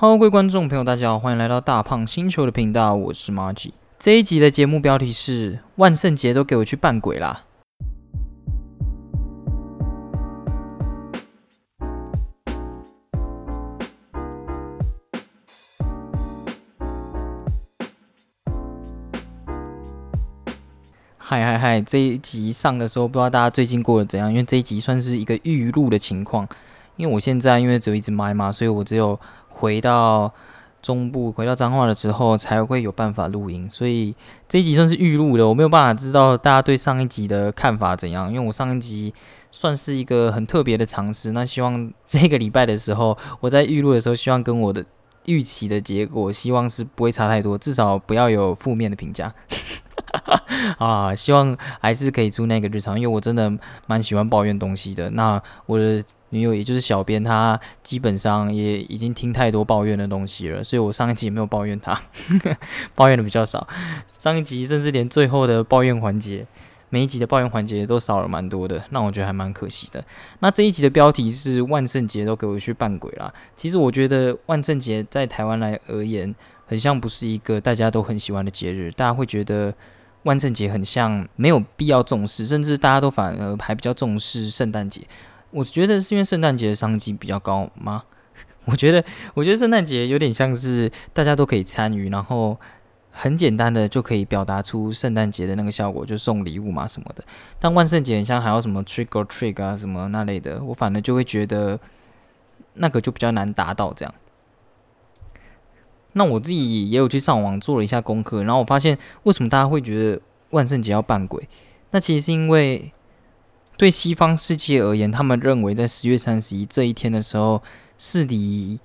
Hello，各位观众朋友，大家好，欢迎来到大胖星球的频道，我是马吉。这一集的节目标题是“万圣节都给我去扮鬼啦”。嗨嗨嗨！这一集上的时候，不知道大家最近过得怎样？因为这一集算是一个预录的情况。因为我现在因为只有一只麦嘛，所以我只有回到中部，回到彰化了之后才会有办法录音，所以这一集算是预录的，我没有办法知道大家对上一集的看法怎样。因为我上一集算是一个很特别的尝试，那希望这个礼拜的时候，我在预录的时候，希望跟我的预期的结果，希望是不会差太多，至少不要有负面的评价。啊，希望还是可以出那个日常，因为我真的蛮喜欢抱怨东西的。那我的女友也就是小编，她基本上也已经听太多抱怨的东西了，所以我上一集也没有抱怨她，抱怨的比较少。上一集甚至连最后的抱怨环节，每一集的抱怨环节都少了蛮多的，那我觉得还蛮可惜的。那这一集的标题是万圣节都给我去扮鬼啦。其实我觉得万圣节在台湾来而言，很像不是一个大家都很喜欢的节日，大家会觉得。万圣节很像没有必要重视，甚至大家都反而还比较重视圣诞节。我觉得是因为圣诞节的商机比较高吗？我觉得，我觉得圣诞节有点像是大家都可以参与，然后很简单的就可以表达出圣诞节的那个效果，就送礼物嘛什么的。但万圣节很像还要什么 trick or trick 啊什么那类的，我反而就会觉得那个就比较难达到这样。那我自己也有去上网做了一下功课，然后我发现为什么大家会觉得万圣节要扮鬼？那其实是因为对西方世界而言，他们认为在十月三十一这一天的时候是离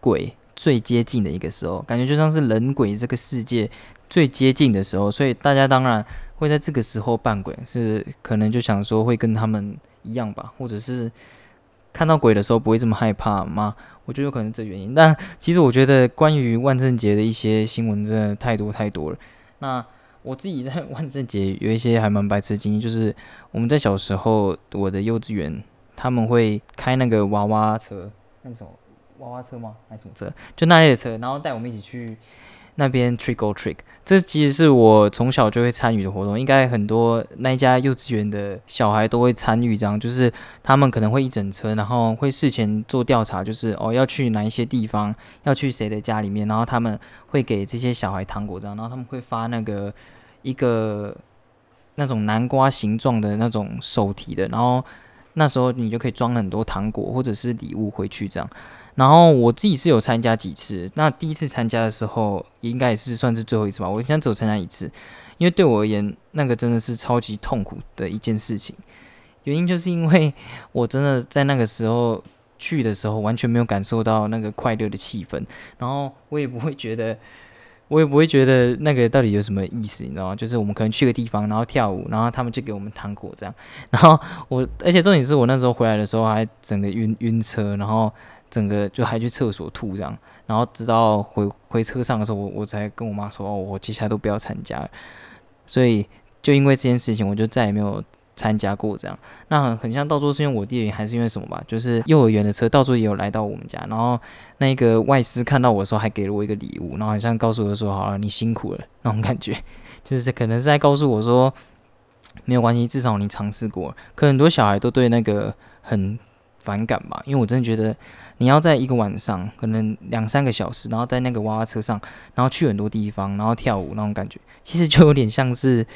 鬼最接近的一个时候，感觉就像是人鬼这个世界最接近的时候，所以大家当然会在这个时候扮鬼，是可能就想说会跟他们一样吧，或者是看到鬼的时候不会这么害怕吗？我觉得有可能这原因，但其实我觉得关于万圣节的一些新闻真的太多太多了。那我自己在万圣节有一些还蛮白痴的经历，就是我们在小时候，我的幼稚园他们会开那个娃娃车，那什么娃娃车吗？还是什么车？就那类的车，然后带我们一起去。那边 trick or trick，这其实是我从小就会参与的活动，应该很多那一家幼稚园的小孩都会参与。这样就是他们可能会一整车，然后会事前做调查，就是哦要去哪一些地方，要去谁的家里面，然后他们会给这些小孩糖果这样，然后他们会发那个一个那种南瓜形状的那种手提的，然后那时候你就可以装很多糖果或者是礼物回去这样。然后我自己是有参加几次，那第一次参加的时候，应该也是算是最后一次吧。我现在只有参加一次，因为对我而言，那个真的是超级痛苦的一件事情。原因就是因为 我真的在那个时候去的时候，完全没有感受到那个快乐的气氛，然后我也不会觉得，我也不会觉得那个到底有什么意思，你知道吗？就是我们可能去个地方，然后跳舞，然后他们就给我们糖果这样。然后我，而且重点是我那时候回来的时候还整个晕晕车，然后。整个就还去厕所吐这样，然后直到回回车上的时候，我我才跟我妈说，哦，我接下来都不要参加。所以就因为这件事情，我就再也没有参加过这样。那很很像到候是因为我弟弟，还是因为什么吧？就是幼儿园的车到候也有来到我们家，然后那个外师看到我的时候，还给了我一个礼物，然后好像告诉我说，好了，你辛苦了那种感觉，就是可能是在告诉我说，没有关系，至少你尝试过。可很多小孩都对那个很。反感吧，因为我真的觉得你要在一个晚上，可能两三个小时，然后在那个娃娃车上，然后去很多地方，然后跳舞那种感觉，其实就有点像是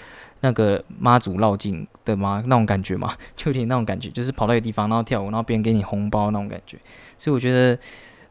那个妈祖绕境的嘛那种感觉嘛，就有点那种感觉，就是跑到一个地方，然后跳舞，然后别人给你红包那种感觉。所以我觉得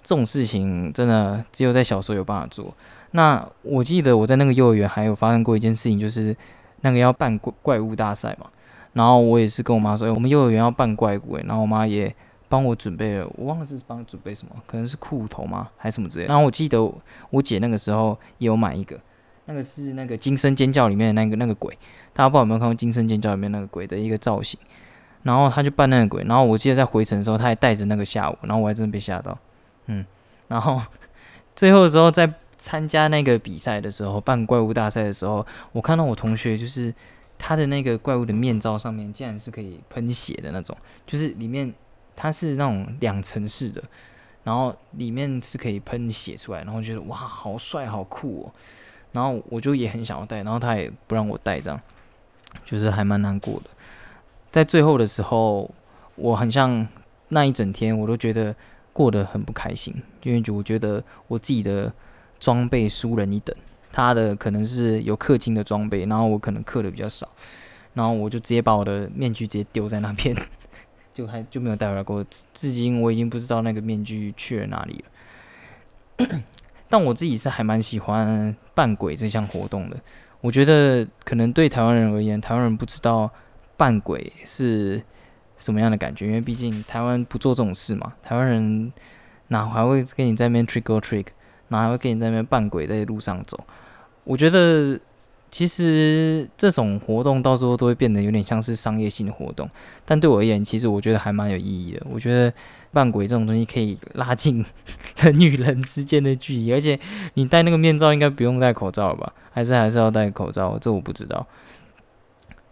这种事情真的只有在小时候有办法做。那我记得我在那个幼儿园还有发生过一件事情，就是那个要办怪怪物大赛嘛，然后我也是跟我妈说，我们幼儿园要办怪物，然后我妈也。帮我准备了，我忘了是帮准备什么，可能是裤头吗，还是什么之类。然后我记得我姐那个时候也有买一个，那个是那个《惊声尖叫》里面的那个那个鬼，大家不知道有没有看过《惊声尖叫》里面那个鬼的一个造型。然后他就扮那个鬼，然后我记得在回程的时候，他还带着那个下午，然后我还真的被吓到，嗯。然后最后的时候，在参加那个比赛的时候，办怪物大赛的时候，我看到我同学就是他的那个怪物的面罩上面竟然是可以喷血的那种，就是里面。它是那种两层式的，然后里面是可以喷血出来，然后觉得哇，好帅，好酷哦。然后我就也很想要戴，然后他也不让我戴，这样就是还蛮难过的。在最后的时候，我很像那一整天，我都觉得过得很不开心，因为就我觉得我自己的装备输人一等，他的可能是有氪金的装备，然后我可能氪的比较少，然后我就直接把我的面具直接丢在那边，就还就没有带回来过。至今我已经不知道那个面具去了哪里了。但我自己是还蛮喜欢扮鬼这项活动的。我觉得可能对台湾人而言，台湾人不知道扮鬼是什么样的感觉，因为毕竟台湾不做这种事嘛。台湾人哪还会跟你在那边 trick or trick，哪还会跟你在那边扮鬼在路上走？我觉得。其实这种活动到最后都会变得有点像是商业性的活动，但对我而言，其实我觉得还蛮有意义的。我觉得扮鬼这种东西可以拉近人与人之间的距离，而且你戴那个面罩应该不用戴口罩吧？还是还是要戴口罩？这我不知道。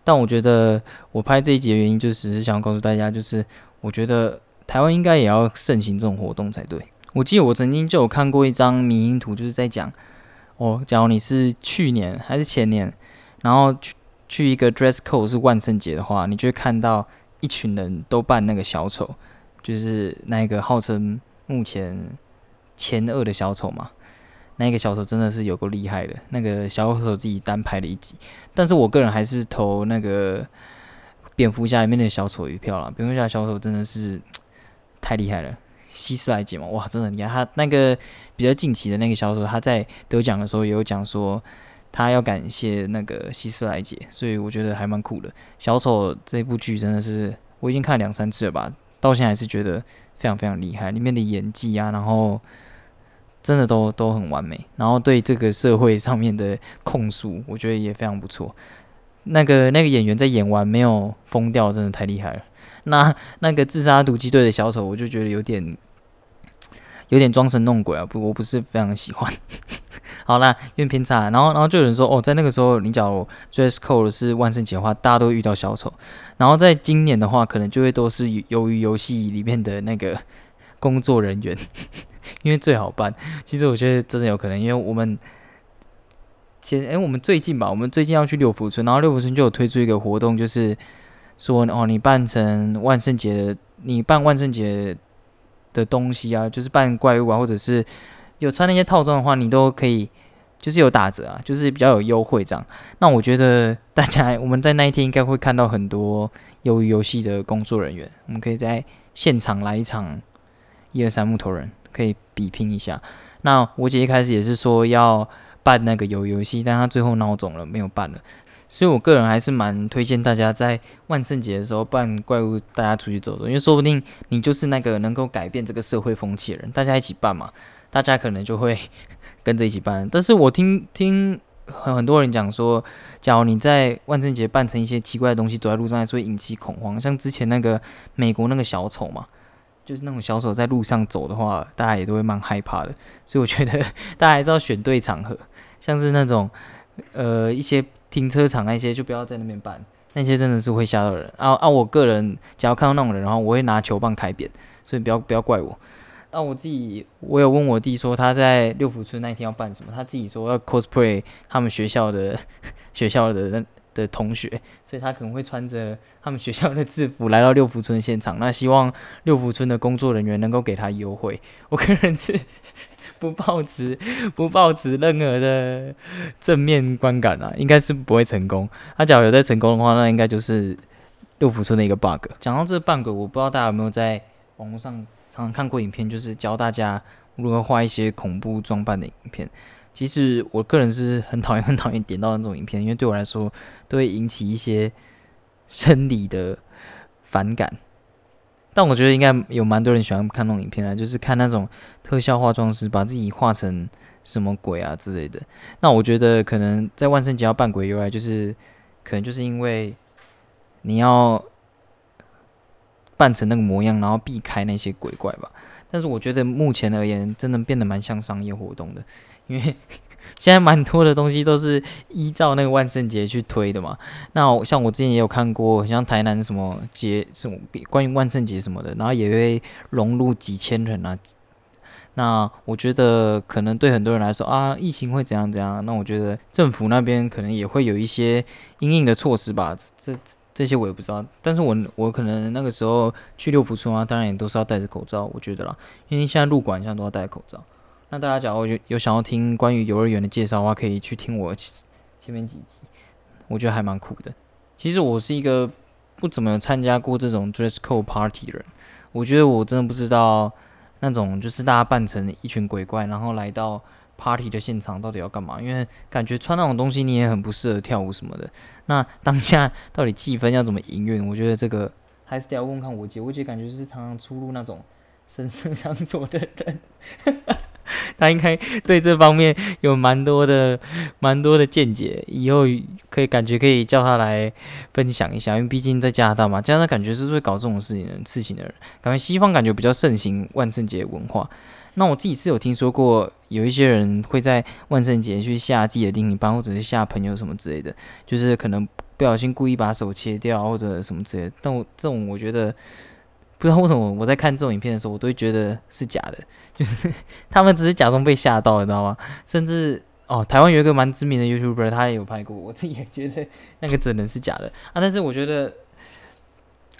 但我觉得我拍这一集的原因，就只是想要告诉大家，就是我觉得台湾应该也要盛行这种活动才对。我记得我曾经就有看过一张迷因图，就是在讲。哦，假如你是去年还是前年，然后去去一个 dress code 是万圣节的话，你就会看到一群人都扮那个小丑，就是那个号称目前前二的小丑嘛。那个小丑真的是有够厉害的，那个小丑自己单拍了一集。但是我个人还是投那个蝙蝠侠里面的小丑一票了，蝙蝠侠小丑真的是 太厉害了。希斯莱杰嘛，哇，真的，你看他那个比较近期的那个销售，他在得奖的时候也有讲说，他要感谢那个希斯莱杰，所以我觉得还蛮酷的。小丑这部剧真的是我已经看两三次了吧，到现在还是觉得非常非常厉害，里面的演技啊，然后真的都都很完美，然后对这个社会上面的控诉，我觉得也非常不错。那个那个演员在演完没有疯掉，真的太厉害了。那那个自杀毒击队的小丑，我就觉得有点。有点装神弄鬼啊，不，我不是非常喜欢。好啦，有点偏差。然后，然后就有人说，哦，在那个时候，你假如 dress code 是万圣节的话，大家都遇到小丑。然后，在今年的话，可能就会都是由于游戏里面的那个工作人员，因为最好办。其实我觉得真的有可能，因为我们先，哎，我们最近吧，我们最近要去六福村，然后六福村就有推出一个活动，就是说，哦，你扮成万圣节，你扮万圣节。的东西啊，就是扮怪物啊，或者是有穿那些套装的话，你都可以，就是有打折啊，就是比较有优惠这样。那我觉得大家我们在那一天应该会看到很多鱿鱼游戏的工作人员，我们可以在现场来一场一二三木头人，可以比拼一下。那我姐一开始也是说要办那个鱿鱼游戏，但她最后闹肿了，没有办了。所以，我个人还是蛮推荐大家在万圣节的时候扮怪物，大家出去走走，因为说不定你就是那个能够改变这个社会风气的人。大家一起扮嘛，大家可能就会跟着一起扮。但是我听听很很多人讲说，假如你在万圣节扮成一些奇怪的东西，走在路上还是会引起恐慌。像之前那个美国那个小丑嘛，就是那种小丑在路上走的话，大家也都会蛮害怕的。所以我觉得大家还是要选对场合，像是那种呃一些。停车场那些就不要在那边办，那些真的是会吓到人啊啊！我个人只要看到那种人，然后我会拿球棒开扁，所以不要不要怪我。那我自己，我有问我弟说他在六福村那一天要办什么，他自己说要 cosplay 他们学校的 学校的的同学，所以他可能会穿着他们学校的制服来到六福村现场。那希望六福村的工作人员能够给他优惠。我个人是。不抱持 不抱持任何的正面观感啊，应该是不会成功。他假如有在成功的话，那应该就是六福村的一个 bug。讲到这 bug，我不知道大家有没有在网络上常常看过影片，就是教大家如何画一些恐怖装扮的影片。其实我个人是很讨厌 很讨厌点到那种影片，因为对我来说都会引起一些生理的反感。但我觉得应该有蛮多人喜欢看那种影片啊，就是看那种特效化妆师把自己画成什么鬼啊之类的。那我觉得可能在万圣节要扮鬼由来，就是可能就是因为你要扮成那个模样，然后避开那些鬼怪吧。但是我觉得目前而言，真的变得蛮像商业活动的，因为。现在蛮多的东西都是依照那个万圣节去推的嘛。那像我之前也有看过，像台南什么节什么关于万圣节什么的，然后也会融入几千人啊，那我觉得可能对很多人来说啊，疫情会怎样怎样。那我觉得政府那边可能也会有一些应应的措施吧。这这些我也不知道。但是我我可能那个时候去六福村啊，当然也都是要戴着口罩，我觉得啦，因为现在入馆像都要戴口罩。那大家假如有有想要听关于幼儿园的介绍的话，可以去听我前面几集，我觉得还蛮酷的。其实我是一个不怎么参加过这种 dress code party 的人，我觉得我真的不知道。那种就是大家扮成一群鬼怪，然后来到 party 的现场，到底要干嘛？因为感觉穿那种东西你也很不适合跳舞什么的。那当下到底气氛要怎么营运？我觉得这个还是得要问看我姐。我姐感觉就是常常出入那种神圣场所的人。他应该对这方面有蛮多的、蛮多的见解，以后可以感觉可以叫他来分享一下，因为毕竟在加拿大嘛，加拿大感觉是会搞这种事情的事情的人，感觉西方感觉比较盛行万圣节文化。那我自己是有听说过，有一些人会在万圣节去吓自己的另一半，或者是吓朋友什么之类的，就是可能不小心故意把手切掉或者什么之类的。但我这种我觉得。不知道为什么我在看这种影片的时候，我都会觉得是假的，就是他们只是假装被吓到，你知道吗？甚至哦，台湾有一个蛮知名的 YouTuber，他也有拍过，我自己也觉得那个只能是假的啊。但是我觉得，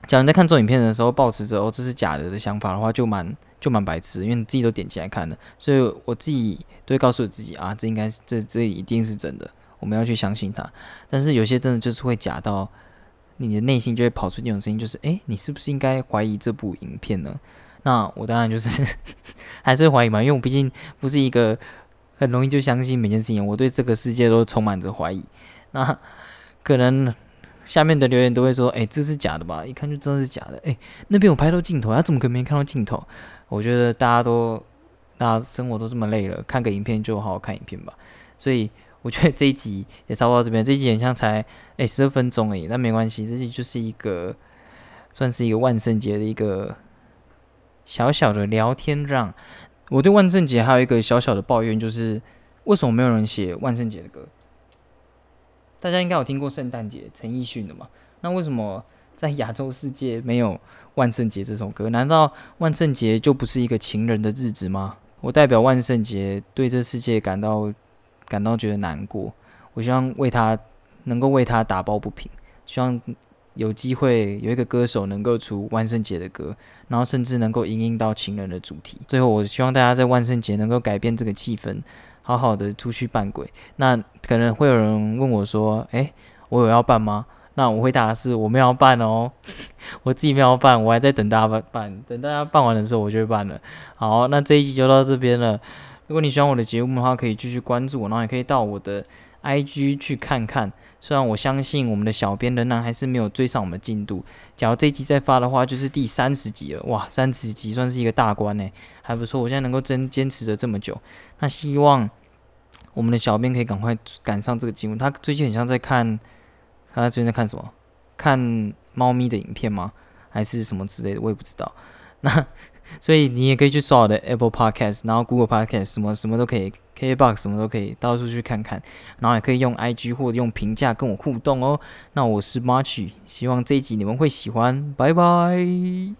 假如在看这种影片的时候，保持着哦这是假的的想法的话，就蛮就蛮白痴，因为你自己都点进来看了，所以我自己都会告诉自己啊，这应该是这这一定是真的，我们要去相信它。但是有些真的就是会假到。你的内心就会跑出那种声音，就是诶，你是不是应该怀疑这部影片呢？那我当然就是 还是怀疑嘛，因为我毕竟不是一个很容易就相信每件事情，我对这个世界都充满着怀疑。那可能下面的留言都会说，诶，这是假的吧？一看就真的是假的。诶，那边有拍到镜头，他怎么可能没看到镜头？我觉得大家都，大家生活都这么累了，看个影片就好好看影片吧。所以。我觉得这一集也差不多到这边，这一集好像才诶十二分钟而已，但没关系，这集就是一个算是一个万圣节的一个小小的聊天让。我对万圣节还有一个小小的抱怨，就是为什么没有人写万圣节的歌？大家应该有听过圣诞节陈奕迅的嘛？那为什么在亚洲世界没有万圣节这首歌？难道万圣节就不是一个情人的日子吗？我代表万圣节对这世界感到。感到觉得难过，我希望为他能够为他打抱不平，希望有机会有一个歌手能够出万圣节的歌，然后甚至能够引领到情人的主题。最后，我希望大家在万圣节能够改变这个气氛，好好的出去扮鬼。那可能会有人问我说：“诶，我有要办吗？”那我回答是：我没有办哦，我自己没有办，我还在等大家办办，等大家办完的时候我就会办了。好，那这一集就到这边了。如果你喜欢我的节目的话，可以继续关注我，然后也可以到我的 IG 去看看。虽然我相信我们的小编仍然还是没有追上我们的进度。假如这一集再发的话，就是第三十集了。哇，三十集算是一个大关呢，还不错。我现在能够真坚持着这么久，那希望我们的小编可以赶快赶上这个进度。他最近很像在看，他最近在看什么？看猫咪的影片吗？还是什么之类的？我也不知道。那。所以你也可以去刷我的 Apple Podcast，然后 Google Podcast，什么什么都可以，KBox 什么都可以，到处去看看，然后也可以用 IG 或者用评价跟我互动哦。那我是 March，希望这一集你们会喜欢，拜拜。